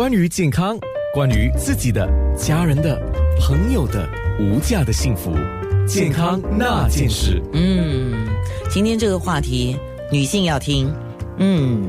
关于健康，关于自己的、家人的、朋友的无价的幸福，健康那件事。嗯，今天这个话题，女性要听，嗯，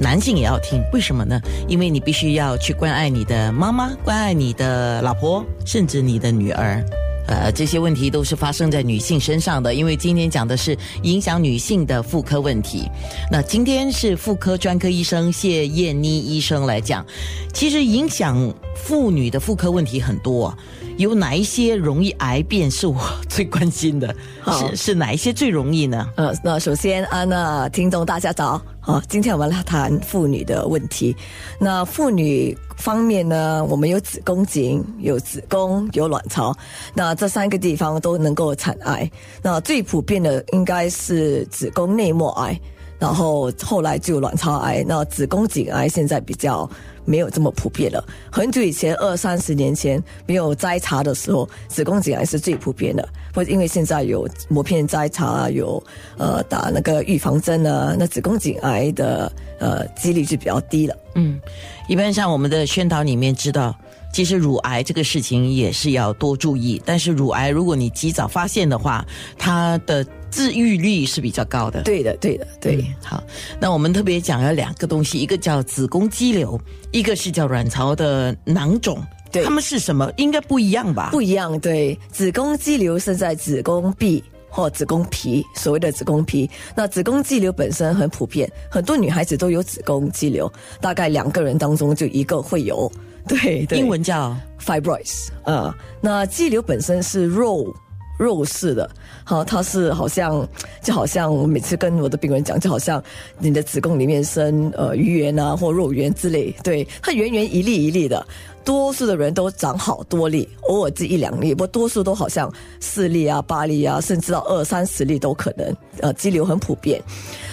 男性也要听，为什么呢？因为你必须要去关爱你的妈妈，关爱你的老婆，甚至你的女儿。呃，这些问题都是发生在女性身上的，因为今天讲的是影响女性的妇科问题。那今天是妇科专科医生谢燕妮医生来讲，其实影响妇女的妇科问题很多，有哪一些容易癌变是我最关心的？是是哪一些最容易呢？呃，那首先啊，那听众大家早啊，今天我们来谈妇女的问题。那妇女方面呢，我们有子宫颈、有子宫、有卵巢，那这三个地方都能够产癌。那最普遍的应该是子宫内膜癌。然后后来就卵巢癌，那子宫颈癌现在比较没有这么普遍了。很久以前，二三十年前没有摘查的时候，子宫颈癌是最普遍的。或者因为现在有膜片摘查，有呃打那个预防针啊，那子宫颈癌的呃几率就比较低了。嗯，一般像我们的宣导里面知道。其实乳癌这个事情也是要多注意，但是乳癌如果你及早发现的话，它的治愈率是比较高的。对的，对的，对。好，那我们特别讲了两个东西，一个叫子宫肌瘤，一个是叫卵巢的囊肿。对，它们是什么？应该不一样吧？不一样。对，子宫肌瘤是在子宫壁或子宫皮，所谓的子宫皮。那子宫肌瘤本身很普遍，很多女孩子都有子宫肌瘤，大概两个人当中就一个会有。对，英文叫 fibroids 啊。那肌瘤本身是肉肉似的，好，它是好像就好像我每次跟我的病人讲，就好像你的子宫里面生呃鱼圆啊或肉圆之类，对，它圆圆一粒一粒的。多数的人都长好多粒，偶尔只一两粒，不过多数都好像四粒啊、八粒啊，甚至到二三十粒都可能。呃，肌瘤很普遍。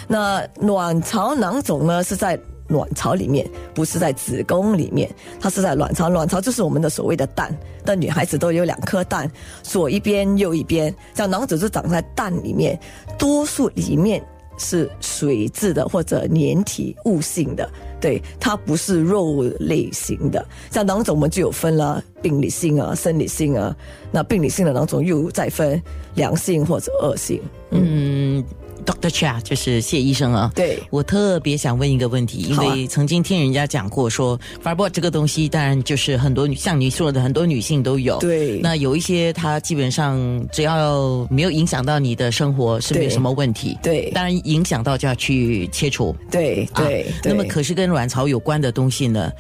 那卵巢囊肿呢，是在。卵巢里面不是在子宫里面，它是在卵巢。卵巢就是我们的所谓的蛋，但女孩子都有两颗蛋，左一边右一边。像囊肿就长在蛋里面，多数里面是水质的或者粘体物性的，对，它不是肉类型的。像囊肿我们就有分了病理性啊、生理性啊。那病理性的囊肿又再分良性或者恶性。嗯。Doctor Chia 就是谢医生啊，对。我特别想问一个问题，因为曾经听人家讲过说，fibroid 这个东西，当然就是很多女像你说的很多女性都有，对，那有一些它基本上只要没有影响到你的生活是没有什么问题，对，当然影响到就要去切除，对对，那么可是跟卵巢有关的东西呢，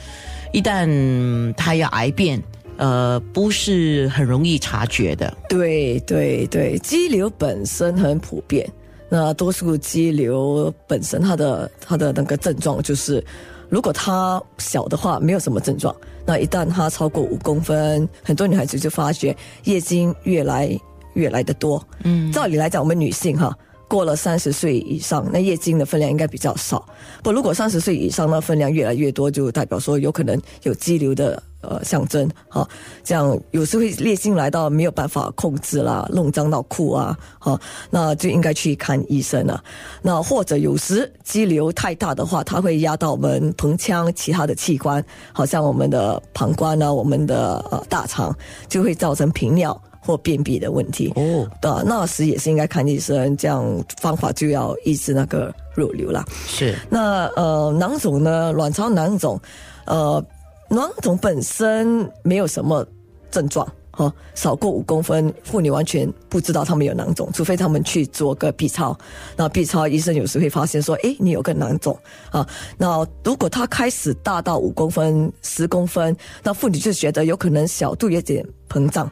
一旦它要癌变，呃，不是很容易察觉的，对对对，肌瘤本身很普遍。那多数肌瘤本身，它的它的那个症状就是，如果它小的话，没有什么症状。那一旦它超过五公分，很多女孩子就发觉月经越来越来的多。嗯，照理来讲，我们女性哈，过了三十岁以上，那月经的分量应该比较少。不，如果三十岁以上，那分量越来越多，就代表说有可能有肌瘤的。呃，象征哈，这样有时会烈性来到没有办法控制啦，弄脏到裤啊，哈，那就应该去看医生了。那或者有时肌瘤太大的话，它会压到我们盆腔其他的器官，好像我们的膀胱啊，我们的呃大肠，就会造成频尿或便秘的问题。哦，的那时也是应该看医生，这样方法就要抑制那个肉瘤了。是，那呃囊肿呢，卵巢囊肿，呃。囊肿本身没有什么症状，哈，少过五公分，妇女完全不知道他们有囊肿，除非他们去做个 B 超，那 B 超医生有时会发现说，哎，你有个囊肿啊。那如果它开始大到五公分、十公分，那妇女就觉得有可能小肚有点膨胀，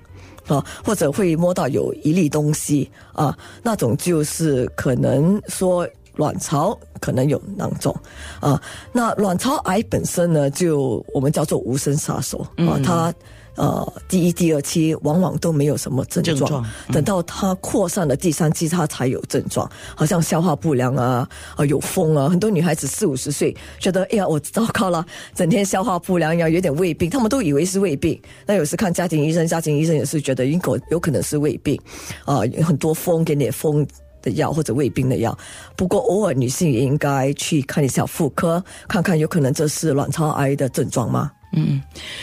啊，或者会摸到有一粒东西啊，那种就是可能说。卵巢可能有囊肿啊，那卵巢癌本身呢，就我们叫做无声杀手啊，它呃第一、第二期往往都没有什么症状，等到它扩散了第三期，它才有症状，好像消化不良啊，啊有风啊，很多女孩子四五十岁觉得哎呀我糟糕了，整天消化不良，呀有点胃病，他们都以为是胃病，那有时看家庭医生，家庭医生也是觉得应该有可能是胃病啊，很多风给你风。的药或者胃病的药，不过偶尔女性也应该去看一下妇科，看看有可能这是卵巢癌的症状吗？嗯，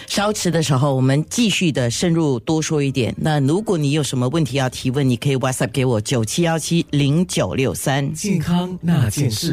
稍迟的时候，我们继续的深入多说一点。那如果你有什么问题要提问，你可以 WhatsApp 给我九七幺七零九六三。健康那件事。